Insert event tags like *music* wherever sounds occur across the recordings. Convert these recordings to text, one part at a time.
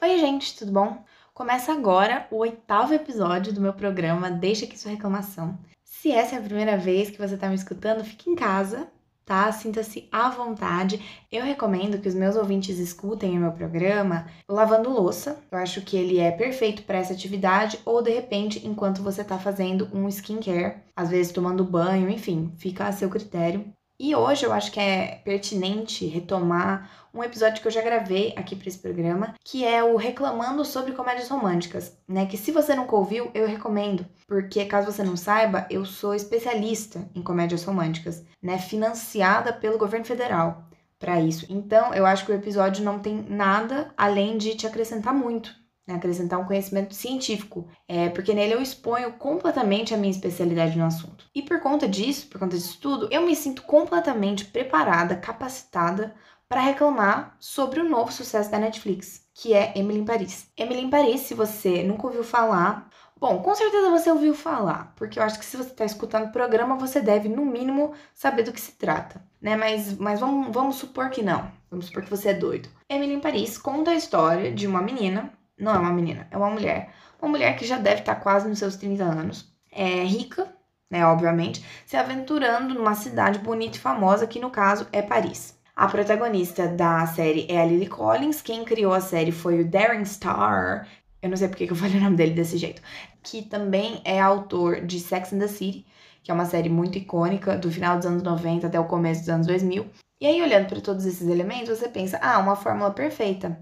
Oi, gente, tudo bom? Começa agora o oitavo episódio do meu programa Deixa aqui sua reclamação. Se essa é a primeira vez que você está me escutando, fique em casa, tá? Sinta-se à vontade. Eu recomendo que os meus ouvintes escutem o meu programa lavando louça. Eu acho que ele é perfeito para essa atividade ou de repente enquanto você está fazendo um skincare, às vezes tomando banho, enfim, fica a seu critério. E hoje eu acho que é pertinente retomar um episódio que eu já gravei aqui para esse programa, que é o Reclamando sobre Comédias Românticas, né? Que se você nunca ouviu, eu recomendo, porque caso você não saiba, eu sou especialista em comédias românticas, né? Financiada pelo governo federal para isso. Então, eu acho que o episódio não tem nada além de te acrescentar muito né, acrescentar um conhecimento científico, é, porque nele eu exponho completamente a minha especialidade no assunto. E por conta disso, por conta disso tudo, eu me sinto completamente preparada, capacitada para reclamar sobre o novo sucesso da Netflix, que é Emily em Paris. Emily em Paris, se você nunca ouviu falar, Bom, com certeza você ouviu falar, porque eu acho que se você está escutando o programa, você deve, no mínimo, saber do que se trata, né? Mas, mas vamos, vamos supor que não. Vamos supor que você é doido. Emily em Paris conta a história de uma menina não é uma menina, é uma mulher. Uma mulher que já deve estar quase nos seus 30 anos. É rica, né, obviamente, se aventurando numa cidade bonita e famosa, que no caso é Paris. A protagonista da série é a Lily Collins, quem criou a série foi o Darren Star, eu não sei porque que eu *laughs* falei o nome dele desse jeito, que também é autor de Sex and the City, que é uma série muito icônica do final dos anos 90 até o começo dos anos 2000. E aí, olhando para todos esses elementos, você pensa, ah, uma fórmula perfeita.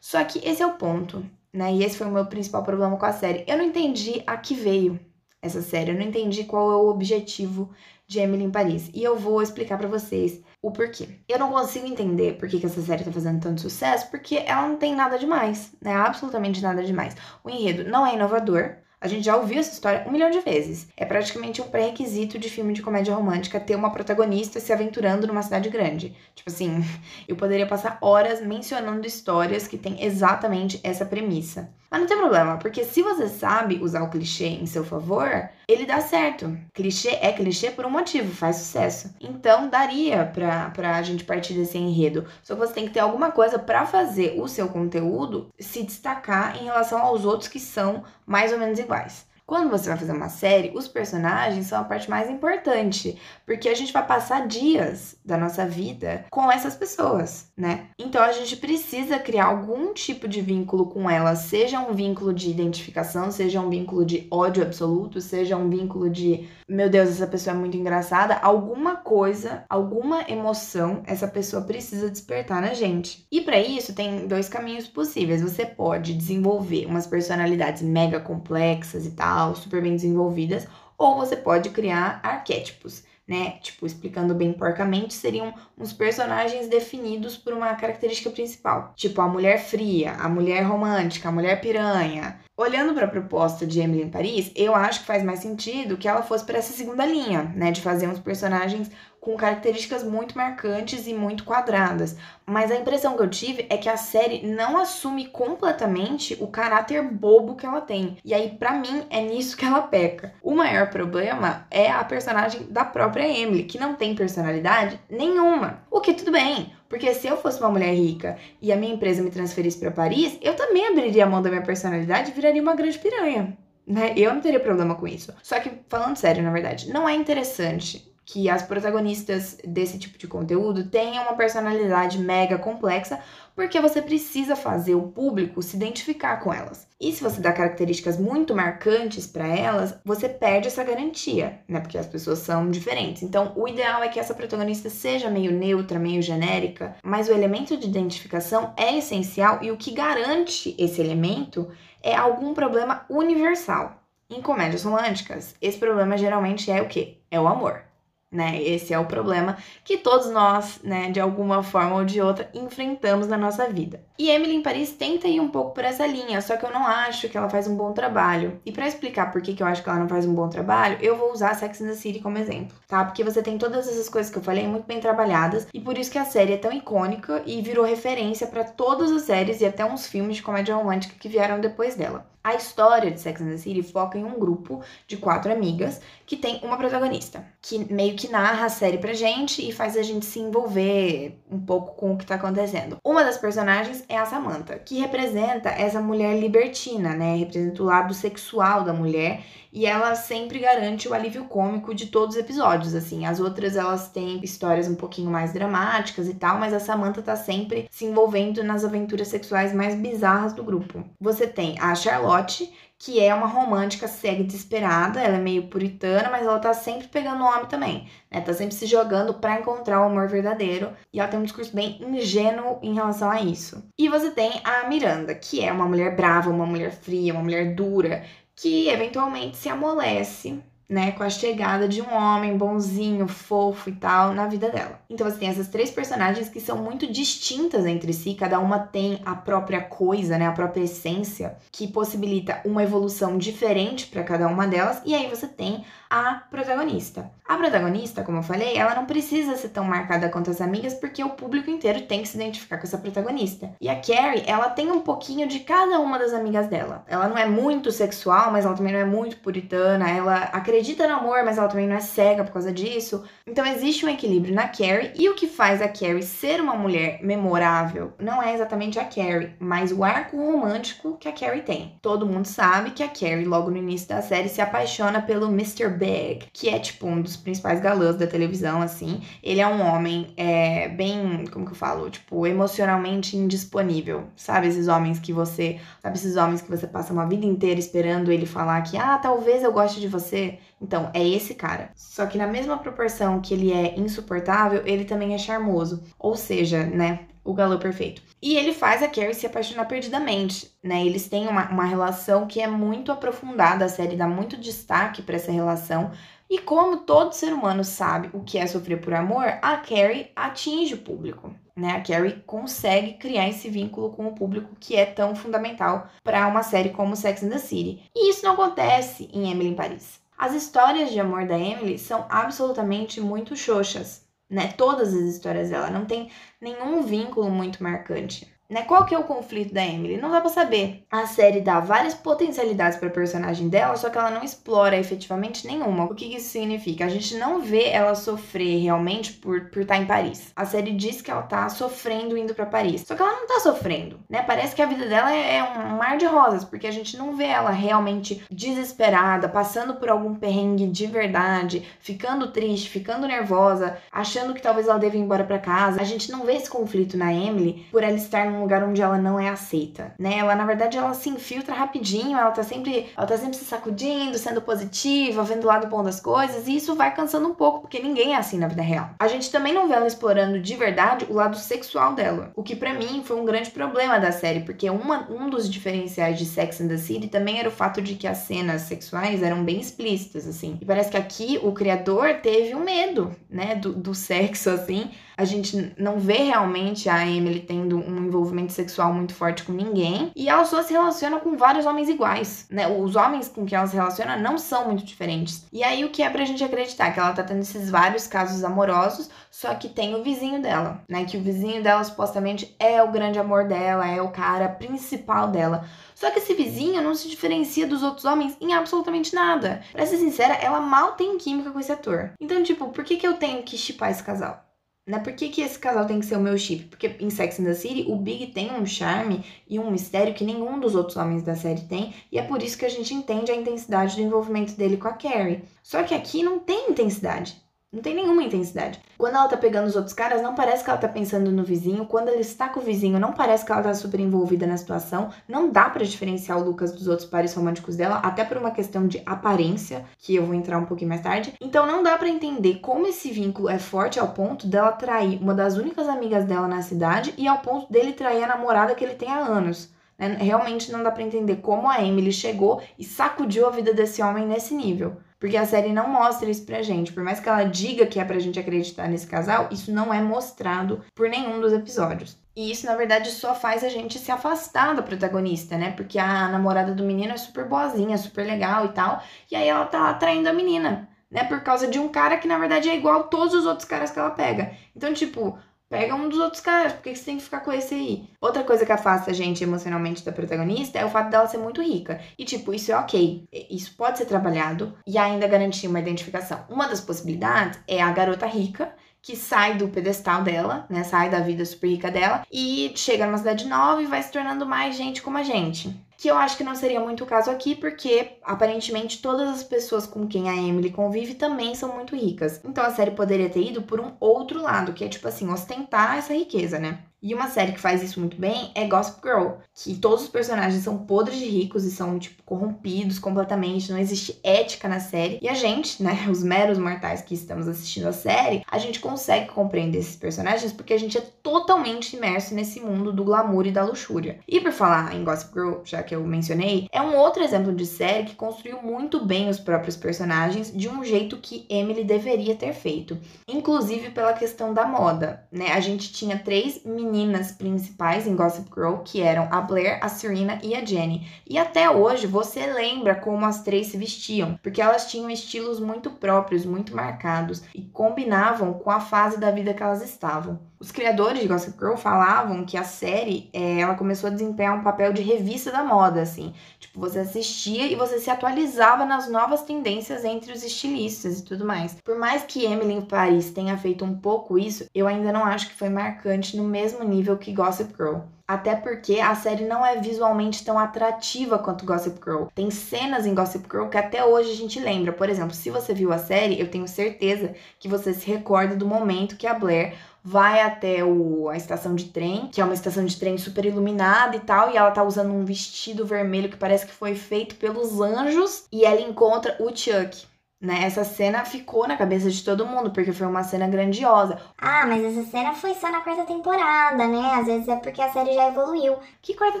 Só que esse é o ponto né? E esse foi o meu principal problema com a série. Eu não entendi a que veio essa série, eu não entendi qual é o objetivo de Emily em Paris. E eu vou explicar para vocês o porquê. Eu não consigo entender por que, que essa série tá fazendo tanto sucesso, porque ela não tem nada demais, né? Absolutamente nada demais. O enredo não é inovador, a gente já ouviu essa história um milhão de vezes. É praticamente um pré-requisito de filme de comédia romântica ter uma protagonista se aventurando numa cidade grande. Tipo assim, *laughs* eu poderia passar horas mencionando histórias que têm exatamente essa premissa. Mas não tem problema, porque se você sabe usar o clichê em seu favor, ele dá certo. Clichê é clichê por um motivo, faz sucesso. Então daria pra, pra gente partir desse enredo. Só que você tem que ter alguma coisa para fazer o seu conteúdo se destacar em relação aos outros que são mais ou menos iguais. Quando você vai fazer uma série, os personagens são a parte mais importante, porque a gente vai passar dias da nossa vida com essas pessoas, né? Então a gente precisa criar algum tipo de vínculo com elas, seja um vínculo de identificação, seja um vínculo de ódio absoluto, seja um vínculo de, meu Deus, essa pessoa é muito engraçada, alguma coisa, alguma emoção essa pessoa precisa despertar na gente. E para isso tem dois caminhos possíveis. Você pode desenvolver umas personalidades mega complexas e tal, super bem desenvolvidas, ou você pode criar arquétipos, né? Tipo, explicando bem porcamente, seriam uns personagens definidos por uma característica principal, tipo a mulher fria, a mulher romântica, a mulher piranha. Olhando para a proposta de Emily em Paris, eu acho que faz mais sentido que ela fosse para essa segunda linha, né, de fazer uns personagens com características muito marcantes e muito quadradas. Mas a impressão que eu tive é que a série não assume completamente o caráter bobo que ela tem. E aí, para mim, é nisso que ela peca. O maior problema é a personagem da própria Emily, que não tem personalidade nenhuma. O que tudo bem, porque se eu fosse uma mulher rica e a minha empresa me transferisse para Paris, eu também abriria a mão da minha personalidade e viraria uma grande piranha. Né? Eu não teria problema com isso. Só que, falando sério, na verdade, não é interessante que as protagonistas desse tipo de conteúdo tenham uma personalidade mega complexa, porque você precisa fazer o público se identificar com elas. E se você dá características muito marcantes para elas, você perde essa garantia, né? Porque as pessoas são diferentes. Então, o ideal é que essa protagonista seja meio neutra, meio genérica, mas o elemento de identificação é essencial e o que garante esse elemento é algum problema universal. Em comédias românticas, esse problema geralmente é o quê? É o amor né? Esse é o problema que todos nós, né, de alguma forma ou de outra, enfrentamos na nossa vida. E Emily em Paris tenta ir um pouco por essa linha, só que eu não acho que ela faz um bom trabalho. E para explicar por que, que eu acho que ela não faz um bom trabalho, eu vou usar Sex and the City como exemplo, tá? Porque você tem todas essas coisas que eu falei muito bem trabalhadas e por isso que a série é tão icônica e virou referência para todas as séries e até uns filmes de comédia romântica que vieram depois dela. A história de Sex and the City foca em um grupo de quatro amigas que tem uma protagonista, que meio que narra a série pra gente e faz a gente se envolver um pouco com o que tá acontecendo. Uma das personagens é a Samantha, que representa essa mulher libertina, né? Representa o lado sexual da mulher e ela sempre garante o alívio cômico de todos os episódios, assim. As outras elas têm histórias um pouquinho mais dramáticas e tal, mas a Samantha tá sempre se envolvendo nas aventuras sexuais mais bizarras do grupo. Você tem a Charlotte, que é uma romântica cega e desesperada, ela é meio puritana, mas ela tá sempre pegando o homem também, né? Tá sempre se jogando para encontrar o amor verdadeiro, e ela tem um discurso bem ingênuo em relação a isso. E você tem a Miranda, que é uma mulher brava, uma mulher fria, uma mulher dura, que eventualmente se amolece né, com a chegada de um homem bonzinho, fofo e tal na vida dela. Então você tem essas três personagens que são muito distintas entre si, cada uma tem a própria coisa, né, a própria essência que possibilita uma evolução diferente para cada uma delas, e aí você tem a protagonista. A protagonista, como eu falei, ela não precisa ser tão marcada quanto as amigas porque o público inteiro tem que se identificar com essa protagonista. E a Carrie, ela tem um pouquinho de cada uma das amigas dela. Ela não é muito sexual, mas ela também não é muito puritana, ela acredita no amor, mas ela também não é cega por causa disso. Então existe um equilíbrio na Carrie e o que faz a Carrie ser uma mulher memorável não é exatamente a Carrie, mas o arco romântico que a Carrie tem. Todo mundo sabe que a Carrie logo no início da série se apaixona pelo Mr. Big, que é tipo um dos principais galãs da televisão, assim. Ele é um homem é, bem, como que eu falo? Tipo, emocionalmente indisponível. Sabe esses homens que você. Sabe esses homens que você passa uma vida inteira esperando ele falar que, ah, talvez eu goste de você? Então, é esse cara. Só que na mesma proporção que ele é insuportável, ele também é charmoso. Ou seja, né? O galã perfeito. E ele faz a Carrie se apaixonar perdidamente, né? Eles têm uma, uma relação que é muito aprofundada, a série dá muito destaque para essa relação. E como todo ser humano sabe o que é sofrer por amor, a Carrie atinge o público. Né? A Carrie consegue criar esse vínculo com o público que é tão fundamental para uma série como Sex and the City. E isso não acontece em Emily em Paris. As histórias de amor da Emily são absolutamente muito xoxas, né? Todas as histórias dela não tem nenhum vínculo muito marcante. Né? Qual que é o conflito da Emily? Não dá pra saber. A série dá várias potencialidades pra personagem dela, só que ela não explora efetivamente nenhuma. O que isso significa? A gente não vê ela sofrer realmente por, por estar tá em Paris. A série diz que ela tá sofrendo indo para Paris. Só que ela não tá sofrendo, né? Parece que a vida dela é, é um mar de rosas, porque a gente não vê ela realmente desesperada, passando por algum perrengue de verdade, ficando triste, ficando nervosa, achando que talvez ela deva ir embora para casa. A gente não vê esse conflito na Emily por ela estar num lugar onde ela não é aceita, né? Ela na verdade ela se infiltra rapidinho, ela tá sempre, ela tá sempre se sacudindo, sendo positiva, vendo o lado bom das coisas, e isso vai cansando um pouco, porque ninguém é assim na vida real. A gente também não vê ela explorando de verdade o lado sexual dela, o que para mim foi um grande problema da série, porque uma, um dos diferenciais de Sex and the City também era o fato de que as cenas sexuais eram bem explícitas, assim. E parece que aqui o criador teve um medo, né, do, do sexo, assim, a gente não vê realmente a Emily tendo um envolvimento sexual muito forte com ninguém. E ela só se relaciona com vários homens iguais, né? Os homens com quem ela se relaciona não são muito diferentes. E aí o que é pra gente acreditar? Que ela tá tendo esses vários casos amorosos, só que tem o vizinho dela, né? Que o vizinho dela supostamente é o grande amor dela, é o cara principal dela. Só que esse vizinho não se diferencia dos outros homens em absolutamente nada. Pra ser sincera, ela mal tem química com esse ator. Então, tipo, por que, que eu tenho que chipar esse casal? Né? Por que, que esse casal tem que ser o meu chip? Porque em Sex and the City, o Big tem um charme e um mistério que nenhum dos outros homens da série tem, e é por isso que a gente entende a intensidade do envolvimento dele com a Carrie. Só que aqui não tem intensidade. Não tem nenhuma intensidade. Quando ela tá pegando os outros caras, não parece que ela tá pensando no vizinho. Quando ela está com o vizinho, não parece que ela tá super envolvida na situação. Não dá para diferenciar o Lucas dos outros pares românticos dela, até por uma questão de aparência, que eu vou entrar um pouquinho mais tarde. Então não dá para entender como esse vínculo é forte ao ponto dela trair uma das únicas amigas dela na cidade e ao ponto dele trair a namorada que ele tem há anos. Né? Realmente não dá para entender como a Emily chegou e sacudiu a vida desse homem nesse nível. Porque a série não mostra isso pra gente. Por mais que ela diga que é pra gente acreditar nesse casal, isso não é mostrado por nenhum dos episódios. E isso, na verdade, só faz a gente se afastar da protagonista, né? Porque a namorada do menino é super boazinha, super legal e tal. E aí ela tá atraindo a menina, né? Por causa de um cara que, na verdade, é igual a todos os outros caras que ela pega. Então, tipo, Pega um dos outros caras, por que você tem que ficar com esse aí? Outra coisa que afasta a gente emocionalmente da protagonista é o fato dela ser muito rica. E, tipo, isso é ok. Isso pode ser trabalhado e ainda garantir uma identificação. Uma das possibilidades é a garota rica que sai do pedestal dela, né? Sai da vida super rica dela e chega numa cidade nova e vai se tornando mais gente como a gente que eu acho que não seria muito o caso aqui, porque aparentemente todas as pessoas com quem a Emily convive também são muito ricas. Então a série poderia ter ido por um outro lado, que é tipo assim, ostentar essa riqueza, né? E uma série que faz isso muito bem é Gossip Girl, que todos os personagens são podres de ricos e são, tipo, corrompidos completamente, não existe ética na série. E a gente, né, *laughs* os meros mortais que estamos assistindo a série, a gente consegue compreender esses personagens porque a gente é totalmente imerso nesse mundo do glamour e da luxúria. E por falar em Gossip Girl, já que eu mencionei, é um outro exemplo de série que construiu muito bem os próprios personagens de um jeito que Emily deveria ter feito, inclusive pela questão da moda, né? A gente tinha três meninas principais em Gossip Girl, que eram a Blair, a Serena e a Jenny. E até hoje você lembra como as três se vestiam, porque elas tinham estilos muito próprios, muito marcados e combinavam com a fase da vida que elas estavam. Os criadores de Gossip Girl falavam que a série, é, ela começou a desempenhar um papel de revista da moda, assim. Tipo, você assistia e você se atualizava nas novas tendências entre os estilistas e tudo mais. Por mais que Emily em Paris tenha feito um pouco isso, eu ainda não acho que foi marcante no mesmo nível que Gossip Girl. Até porque a série não é visualmente tão atrativa quanto Gossip Girl. Tem cenas em Gossip Girl que até hoje a gente lembra. Por exemplo, se você viu a série, eu tenho certeza que você se recorda do momento que a Blair vai até o, a estação de trem, que é uma estação de trem super iluminada e tal, e ela tá usando um vestido vermelho que parece que foi feito pelos anjos, e ela encontra o Chuck. Né? Essa cena ficou na cabeça de todo mundo, porque foi uma cena grandiosa. Ah, mas essa cena foi só na quarta temporada, né? Às vezes é porque a série já evoluiu. Que quarta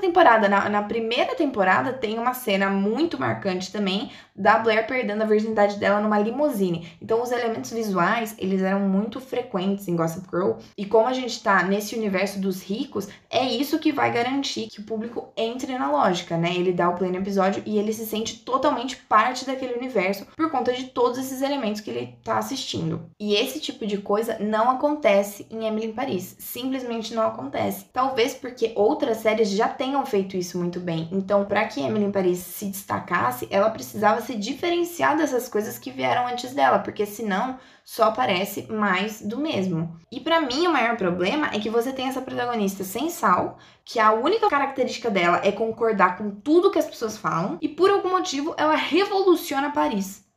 temporada? Na, na primeira temporada tem uma cena muito marcante também da Blair perdendo a virgindade dela numa limusine. Então os elementos visuais, eles eram muito frequentes em Gossip Girl. E como a gente tá nesse universo dos ricos, é isso que vai garantir que o público entre na lógica, né? Ele dá o pleno episódio e ele se sente totalmente parte daquele universo por conta de todos esses elementos que ele tá assistindo. E esse tipo de coisa não acontece em Emily em Paris. Simplesmente não acontece. Talvez porque outras séries já tenham feito isso muito bem. Então, para que Emily em Paris se destacasse, ela precisava se diferenciar dessas coisas que vieram antes dela, porque senão só parece mais do mesmo. E para mim o maior problema é que você tem essa protagonista sem sal, que a única característica dela é concordar com tudo que as pessoas falam e por algum motivo ela revoluciona Paris.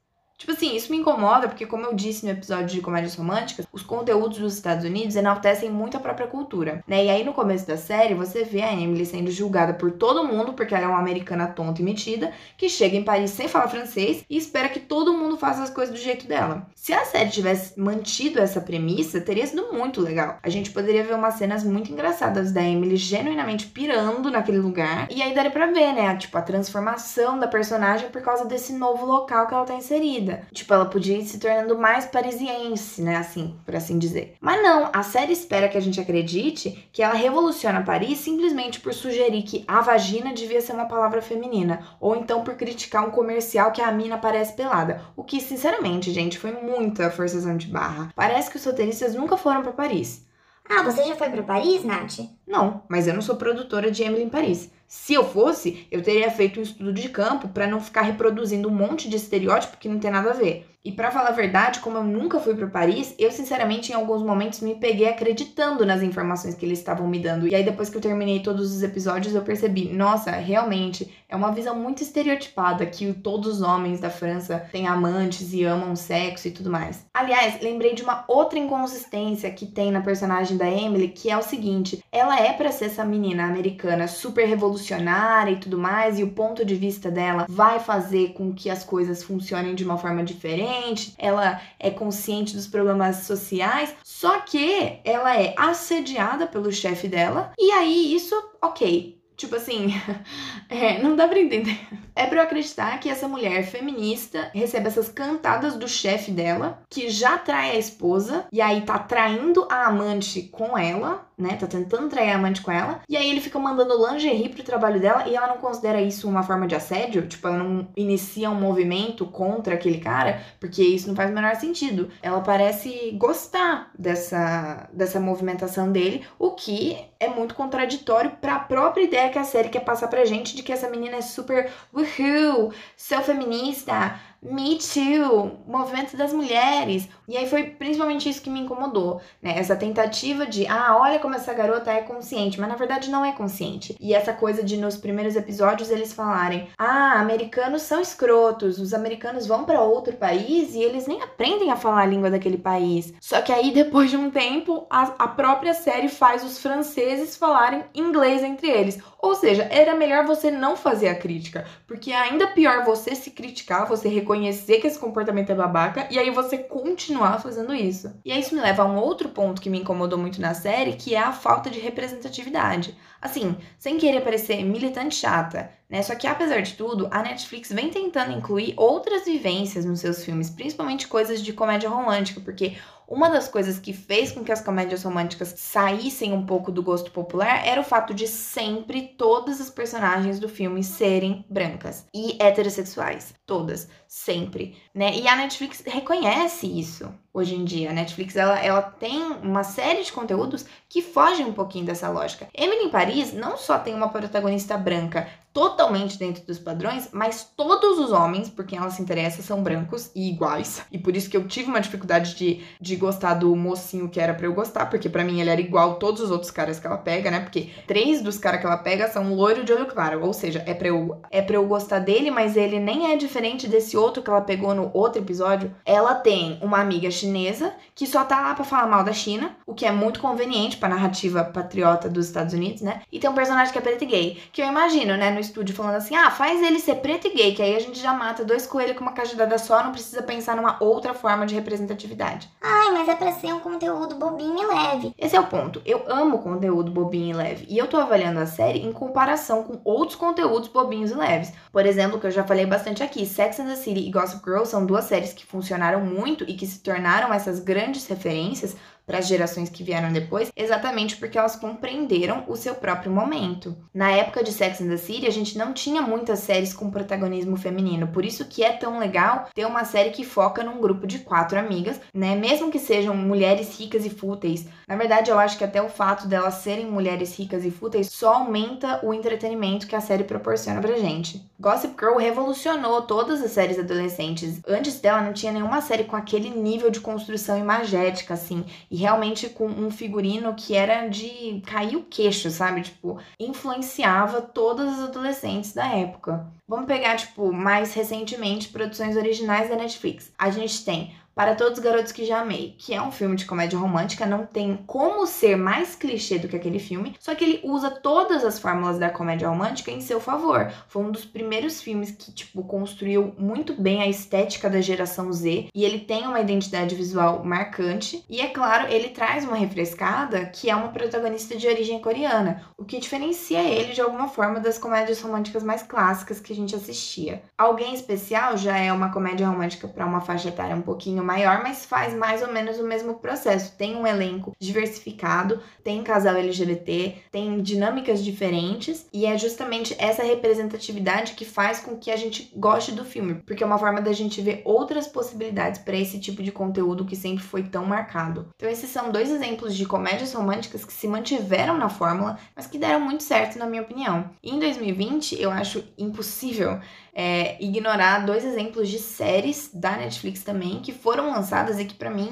Tipo assim, isso me incomoda porque, como eu disse no episódio de comédias românticas, os conteúdos dos Estados Unidos enaltecem muito a própria cultura, né? E aí, no começo da série, você vê a Emily sendo julgada por todo mundo porque ela é uma americana tonta e metida, que chega em Paris sem falar francês e espera que todo mundo faça as coisas do jeito dela. Se a série tivesse mantido essa premissa, teria sido muito legal. A gente poderia ver umas cenas muito engraçadas da Emily genuinamente pirando naquele lugar, e aí daria pra ver, né? Tipo, a transformação da personagem por causa desse novo local que ela tá inserida vida. Tipo, ela podia ir se tornando mais parisiense, né? Assim, por assim dizer. Mas não, a série espera que a gente acredite que ela revoluciona Paris simplesmente por sugerir que a vagina devia ser uma palavra feminina. Ou então por criticar um comercial que a mina parece pelada. O que, sinceramente, gente, foi muita forçação de barra. Parece que os roteiristas nunca foram para Paris. Ah, você já foi para Paris, Nath? Não, mas eu não sou produtora de Emily em Paris. Se eu fosse, eu teria feito um estudo de campo para não ficar reproduzindo um monte de estereótipo que não tem nada a ver. E para falar a verdade, como eu nunca fui para Paris, eu sinceramente em alguns momentos me peguei acreditando nas informações que eles estavam me dando. E aí depois que eu terminei todos os episódios, eu percebi, nossa, realmente é uma visão muito estereotipada que todos os homens da França têm amantes e amam sexo e tudo mais. Aliás, lembrei de uma outra inconsistência que tem na personagem da Emily, que é o seguinte: ela é para ser essa menina americana super revolucionária e tudo mais, e o ponto de vista dela vai fazer com que as coisas funcionem de uma forma diferente ela é consciente dos problemas sociais, só que ela é assediada pelo chefe dela, e aí isso, ok, Tipo assim, *laughs* é, não dá pra entender. É pra eu acreditar que essa mulher feminista recebe essas cantadas do chefe dela, que já trai a esposa, e aí tá traindo a amante com ela, né? Tá tentando trair a amante com ela. E aí ele fica mandando lingerie pro trabalho dela e ela não considera isso uma forma de assédio. Tipo, ela não inicia um movimento contra aquele cara, porque isso não faz o menor sentido. Ela parece gostar dessa, dessa movimentação dele, o que é muito contraditório para a própria ideia que a série quer passar pra gente de que essa menina é super woohoo, sou feminista, me Too, movimento das mulheres. E aí foi principalmente isso que me incomodou, né? Essa tentativa de, ah, olha como essa garota é consciente, mas na verdade não é consciente. E essa coisa de nos primeiros episódios eles falarem, ah, americanos são escrotos, os americanos vão para outro país e eles nem aprendem a falar a língua daquele país. Só que aí *laughs* depois de um tempo, a, a própria série faz os franceses falarem inglês entre eles. Ou seja, era melhor você não fazer a crítica, porque ainda pior você se criticar, você reconhecer que esse comportamento é babaca e aí você continuar fazendo isso. E isso me leva a um outro ponto que me incomodou muito na série, que é a falta de representatividade. Assim, sem querer parecer militante chata, né? Só que apesar de tudo, a Netflix vem tentando incluir outras vivências nos seus filmes, principalmente coisas de comédia romântica, porque uma das coisas que fez com que as comédias românticas saíssem um pouco do gosto popular era o fato de sempre todas as personagens do filme serem brancas e heterossexuais, todas, sempre, né? E a Netflix reconhece isso hoje em dia. A Netflix ela, ela tem uma série de conteúdos que fogem um pouquinho dessa lógica. Emily em Paris não só tem uma protagonista branca totalmente dentro dos padrões, mas todos os homens por quem ela se interessa são brancos e iguais. E por isso que eu tive uma dificuldade de, de gostar do mocinho que era para eu gostar, porque para mim ele era igual todos os outros caras que ela pega, né? Porque três dos caras que ela pega são loiro de olho claro, ou seja, é para eu é para eu gostar dele, mas ele nem é diferente desse outro que ela pegou no outro episódio. Ela tem uma amiga chinesa que só tá lá para falar mal da China, o que é muito conveniente para narrativa patriota dos Estados Unidos, né? E tem um personagem que é preto e gay, que eu imagino, né, estúdio falando assim: "Ah, faz ele ser preto e gay, que aí a gente já mata dois coelhos com uma cajadada só, não precisa pensar numa outra forma de representatividade". Ai, mas é para ser um conteúdo bobinho e leve. Esse é o ponto. Eu amo conteúdo bobinho e leve, e eu tô avaliando a série em comparação com outros conteúdos bobinhos e leves. Por exemplo, que eu já falei bastante aqui, Sex and the City e Gossip Girl são duas séries que funcionaram muito e que se tornaram essas grandes referências para as gerações que vieram depois, exatamente porque elas compreenderam o seu próprio momento. Na época de Sex and the City, a gente não tinha muitas séries com protagonismo feminino, por isso que é tão legal ter uma série que foca num grupo de quatro amigas, né? Mesmo que sejam mulheres ricas e fúteis. Na verdade, eu acho que até o fato delas serem mulheres ricas e fúteis só aumenta o entretenimento que a série proporciona pra gente. Gossip Girl revolucionou todas as séries adolescentes. Antes dela não tinha nenhuma série com aquele nível de construção imagética assim, e realmente com um figurino que era de cair o queixo, sabe? Tipo, influenciava todas as adolescentes da época. Vamos pegar, tipo, mais recentemente, produções originais da Netflix. A gente tem para Todos os Garotos que Já Amei, que é um filme de comédia romântica, não tem como ser mais clichê do que aquele filme, só que ele usa todas as fórmulas da comédia romântica em seu favor. Foi um dos primeiros filmes que, tipo, construiu muito bem a estética da geração Z e ele tem uma identidade visual marcante. E é claro, ele traz uma refrescada que é uma protagonista de origem coreana, o que diferencia ele de alguma forma das comédias românticas mais clássicas que a gente assistia. Alguém Especial já é uma comédia romântica para uma faixa etária um pouquinho maior, mas faz mais ou menos o mesmo processo. Tem um elenco diversificado, tem casal LGBT, tem dinâmicas diferentes e é justamente essa representatividade que faz com que a gente goste do filme, porque é uma forma da gente ver outras possibilidades para esse tipo de conteúdo que sempre foi tão marcado. Então esses são dois exemplos de comédias românticas que se mantiveram na fórmula, mas que deram muito certo na minha opinião. E em 2020 eu acho impossível é, ignorar dois exemplos de séries da Netflix também que foram lançadas e que para mim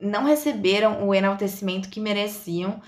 não receberam o enaltecimento que mereciam,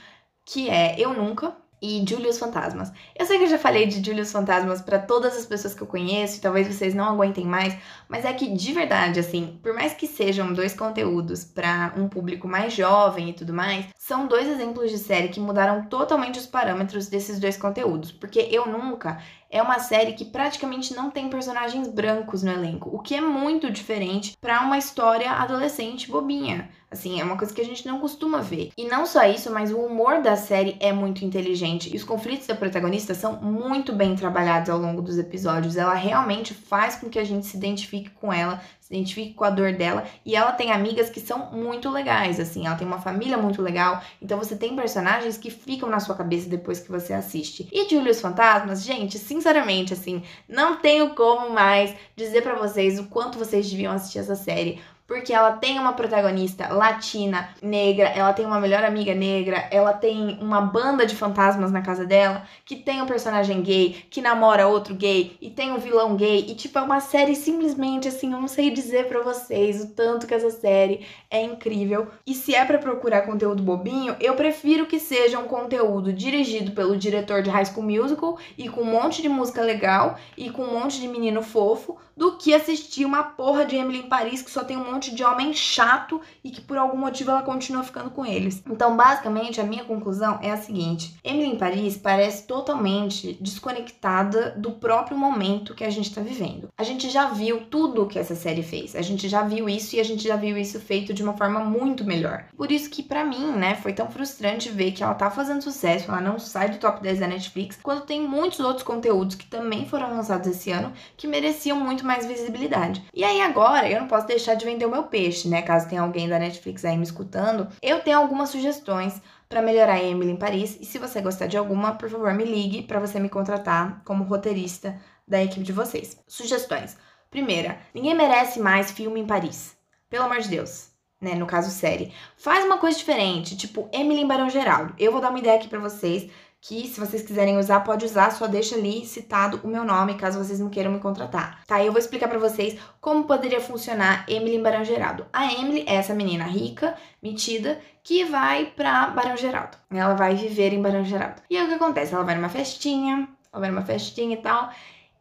que é Eu Nunca e Julius Fantasmas. Eu sei que eu já falei de Julius Fantasmas para todas as pessoas que eu conheço, e talvez vocês não aguentem mais, mas é que de verdade, assim, por mais que sejam dois conteúdos para um público mais jovem e tudo mais, são dois exemplos de série que mudaram totalmente os parâmetros desses dois conteúdos, porque Eu Nunca é uma série que praticamente não tem personagens brancos no elenco, o que é muito diferente para uma história adolescente bobinha. Assim, é uma coisa que a gente não costuma ver. E não só isso, mas o humor da série é muito inteligente. E os conflitos da protagonista são muito bem trabalhados ao longo dos episódios. Ela realmente faz com que a gente se identifique com ela, se identifique com a dor dela. E ela tem amigas que são muito legais, assim, ela tem uma família muito legal. Então você tem personagens que ficam na sua cabeça depois que você assiste. E Julius Fantasmas, gente, sinceramente, assim, não tenho como mais dizer para vocês o quanto vocês deviam assistir essa série porque ela tem uma protagonista latina, negra, ela tem uma melhor amiga negra, ela tem uma banda de fantasmas na casa dela, que tem um personagem gay, que namora outro gay, e tem um vilão gay, e tipo, é uma série simplesmente assim, eu não sei dizer para vocês o tanto que essa série é incrível. E se é para procurar conteúdo bobinho, eu prefiro que seja um conteúdo dirigido pelo diretor de High School Musical e com um monte de música legal e com um monte de menino fofo, do que assistir uma porra de Emily em Paris que só tem um monte de homem chato e que por algum motivo ela continua ficando com eles. Então, basicamente, a minha conclusão é a seguinte: Emily em Paris parece totalmente desconectada do próprio momento que a gente tá vivendo. A gente já viu tudo que essa série fez. A gente já viu isso e a gente já viu isso feito de uma forma muito melhor. Por isso que para mim, né, foi tão frustrante ver que ela tá fazendo sucesso, ela não sai do top 10 da Netflix, quando tem muitos outros conteúdos que também foram lançados esse ano que mereciam muito mais visibilidade. E aí agora eu não posso deixar de vender meu peixe, né? Caso tenha alguém da Netflix aí me escutando, eu tenho algumas sugestões para melhorar a Emily em Paris. E se você gostar de alguma, por favor, me ligue para você me contratar como roteirista da equipe de vocês. Sugestões. Primeira, ninguém merece mais filme em Paris. Pelo amor de Deus. Né, no caso série. Faz uma coisa diferente, tipo Emily em Barão Geraldo. Eu vou dar uma ideia aqui para vocês que se vocês quiserem usar, pode usar, só deixa ali citado o meu nome, caso vocês não queiram me contratar. Tá, eu vou explicar para vocês como poderia funcionar Emily em Barão Geraldo. A Emily é essa menina rica, metida, que vai pra Barão Geraldo. Ela vai viver em Barão Geraldo. E aí o que acontece? Ela vai numa festinha, ela vai numa festinha e tal,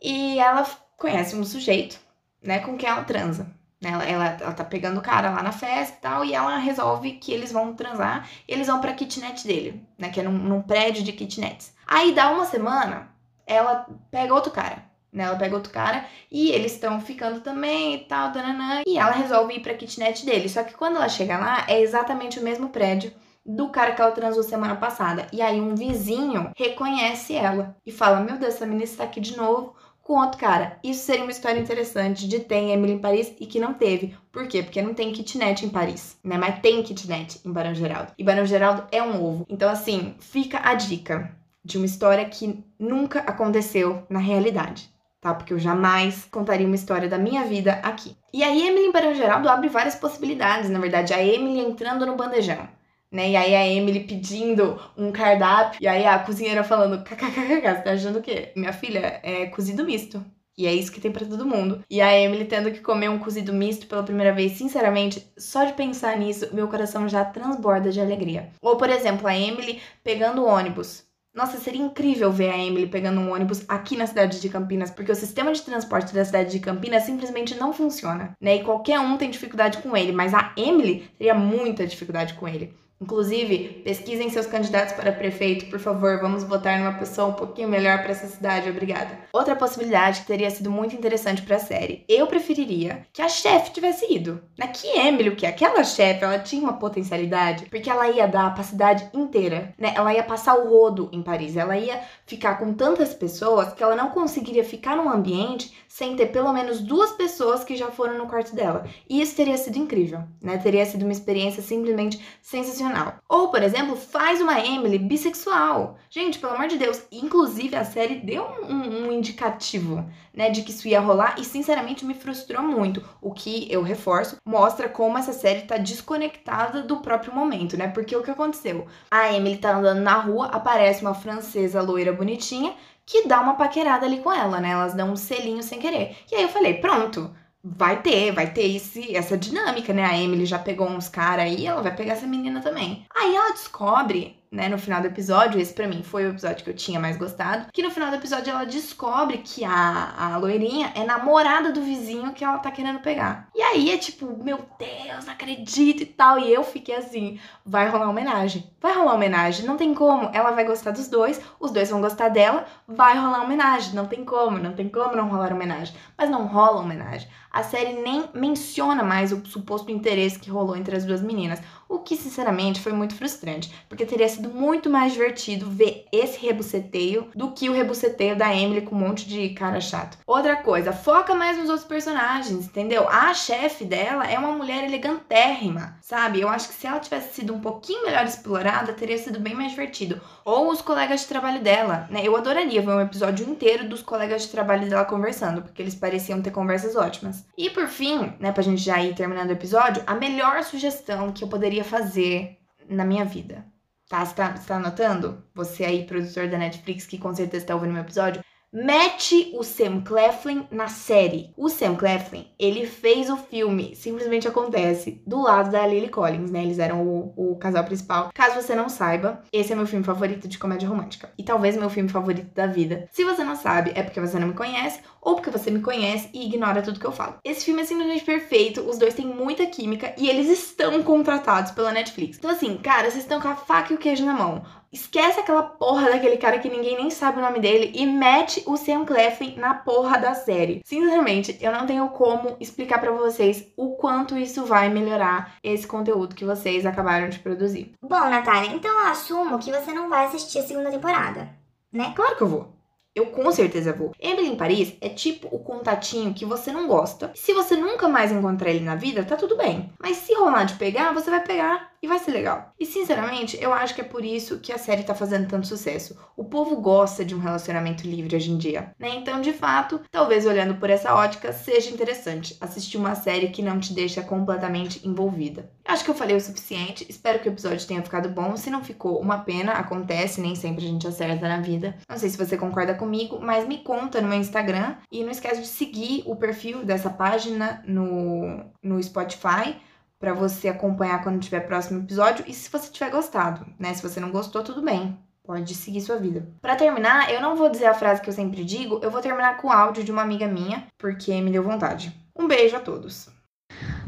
e ela conhece um sujeito, né, com quem ela transa. Né? Ela, ela, ela tá pegando o cara lá na festa e tal, e ela resolve que eles vão transar eles vão pra kitnet dele, né? Que é num, num prédio de kitnets. Aí dá uma semana, ela pega outro cara, né? Ela pega outro cara e eles estão ficando também e tal, dananã, e ela resolve ir pra kitnet dele. Só que quando ela chega lá, é exatamente o mesmo prédio do cara que ela transou semana passada. E aí um vizinho reconhece ela e fala: Meu Deus, essa menina está aqui de novo com outro cara. Isso seria uma história interessante de ter em Emily em Paris e que não teve. Por quê? Porque não tem kitnet em Paris, né? Mas tem kitnet em Barão Geraldo. E Barão Geraldo é um ovo. Então, assim, fica a dica de uma história que nunca aconteceu na realidade. Tá? Porque eu jamais contaria uma história da minha vida aqui. E aí, Emily em Barão Geraldo abre várias possibilidades, na verdade. A Emily entrando no bandejão né? E aí a Emily pedindo um cardápio, e aí a cozinheira falando, kkkk, você tá achando o quê? Minha filha, é cozido misto. E é isso que tem para todo mundo. E a Emily tendo que comer um cozido misto pela primeira vez, sinceramente, só de pensar nisso, meu coração já transborda de alegria. Ou, por exemplo, a Emily pegando o ônibus. Nossa, seria incrível ver a Emily pegando um ônibus aqui na cidade de Campinas, porque o sistema de transporte da cidade de Campinas simplesmente não funciona, né? E qualquer um tem dificuldade com ele, mas a Emily teria muita dificuldade com ele. Inclusive, pesquisem seus candidatos para prefeito, por favor. Vamos votar numa pessoa um pouquinho melhor para essa cidade, obrigada. Outra possibilidade que teria sido muito interessante para a série. Eu preferiria que a chefe tivesse ido. Na que Emily, que aquela chefe, ela tinha uma potencialidade, porque ela ia dar a cidade inteira, né? Ela ia passar o rodo em Paris. Ela ia ficar com tantas pessoas que ela não conseguiria ficar num ambiente sem ter pelo menos duas pessoas que já foram no quarto dela. E isso teria sido incrível, né? Teria sido uma experiência simplesmente sensacional. Ou, por exemplo, faz uma Emily bissexual. Gente, pelo amor de Deus. Inclusive, a série deu um, um, um indicativo, né, de que isso ia rolar e, sinceramente, me frustrou muito. O que, eu reforço, mostra como essa série tá desconectada do próprio momento, né? Porque o que aconteceu? A Emily tá andando na rua, aparece uma francesa loira bonitinha que dá uma paquerada ali com ela, né? Elas dão um selinho sem querer. E aí eu falei, pronto, vai ter, vai ter esse, essa dinâmica, né? A Emily já pegou uns caras aí, ela vai pegar essa menina também. Aí ela descobre né, no final do episódio, esse para mim foi o episódio que eu tinha mais gostado, que no final do episódio ela descobre que a, a loirinha é namorada do vizinho que ela tá querendo pegar. E aí é tipo, meu Deus, não acredito e tal. E eu fiquei assim, vai rolar homenagem. Vai rolar homenagem, não tem como. Ela vai gostar dos dois, os dois vão gostar dela, vai rolar homenagem. Não tem como, não tem como não rolar homenagem. Mas não rola homenagem. A série nem menciona mais o suposto interesse que rolou entre as duas meninas. O que, sinceramente, foi muito frustrante, porque teria sido muito mais divertido ver esse rebuceteio do que o rebuceteio da Emily com um monte de cara chato. Outra coisa, foca mais nos outros personagens, entendeu? A chefe dela é uma mulher elegantérrima, sabe? Eu acho que se ela tivesse sido um pouquinho melhor explorada, teria sido bem mais divertido. Ou os colegas de trabalho dela, né? Eu adoraria ver um episódio inteiro dos colegas de trabalho dela conversando, porque eles pareciam ter conversas ótimas. E por fim, né, pra gente já ir terminando o episódio, a melhor sugestão que eu poderia fazer na minha vida. Tá? Você tá, você tá anotando? Você aí, produtor da Netflix, que com certeza tá ouvindo meu episódio. Mete o Sam Claflin na série. O Sam Claflin, ele fez o filme Simplesmente Acontece do lado da Lily Collins, né? Eles eram o, o, casal principal. Caso você não saiba, esse é meu filme favorito de comédia romântica. E talvez meu filme favorito da vida. Se você não sabe, é porque você não me conhece ou porque você me conhece e ignora tudo que eu falo. Esse filme é simplesmente perfeito, os dois têm muita química e eles estão contratados pela Netflix. Então, assim, cara, vocês estão com a faca e o queijo na mão. Esquece aquela porra daquele cara que ninguém nem sabe o nome dele e mete o Sam Claflin na porra da série. Sinceramente, eu não tenho como explicar para vocês o quanto isso vai melhorar esse conteúdo que vocês acabaram de produzir. Bom, Natália, então eu assumo que você não vai assistir a segunda temporada, né? Claro que eu vou. Eu com certeza vou. Emily em Paris é tipo o contatinho que você não gosta. Se você nunca mais encontrar ele na vida, tá tudo bem. Mas se rolar de pegar, você vai pegar e vai ser legal. E sinceramente, eu acho que é por isso que a série tá fazendo tanto sucesso. O povo gosta de um relacionamento livre hoje em dia, né? Então, de fato, talvez olhando por essa ótica, seja interessante assistir uma série que não te deixa completamente envolvida. Acho que eu falei o suficiente, espero que o episódio tenha ficado bom. Se não ficou, uma pena, acontece, nem sempre a gente acerta na vida. Não sei se você concorda comigo, mas me conta no meu Instagram e não esquece de seguir o perfil dessa página no, no Spotify para você acompanhar quando tiver próximo episódio e se você tiver gostado, né? Se você não gostou, tudo bem. Pode seguir sua vida. Para terminar, eu não vou dizer a frase que eu sempre digo, eu vou terminar com o áudio de uma amiga minha, porque me deu vontade. Um beijo a todos.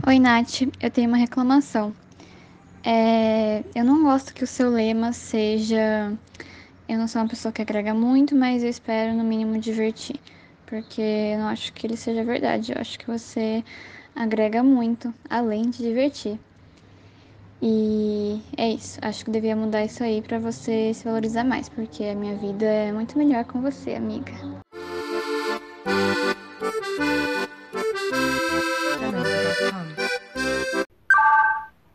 Oi, Nath, eu tenho uma reclamação. É, eu não gosto que o seu lema seja. Eu não sou uma pessoa que agrega muito, mas eu espero no mínimo divertir. Porque eu não acho que ele seja verdade. Eu acho que você agrega muito, além de divertir. E é isso. Acho que devia mudar isso aí para você se valorizar mais, porque a minha vida é muito melhor com você, amiga.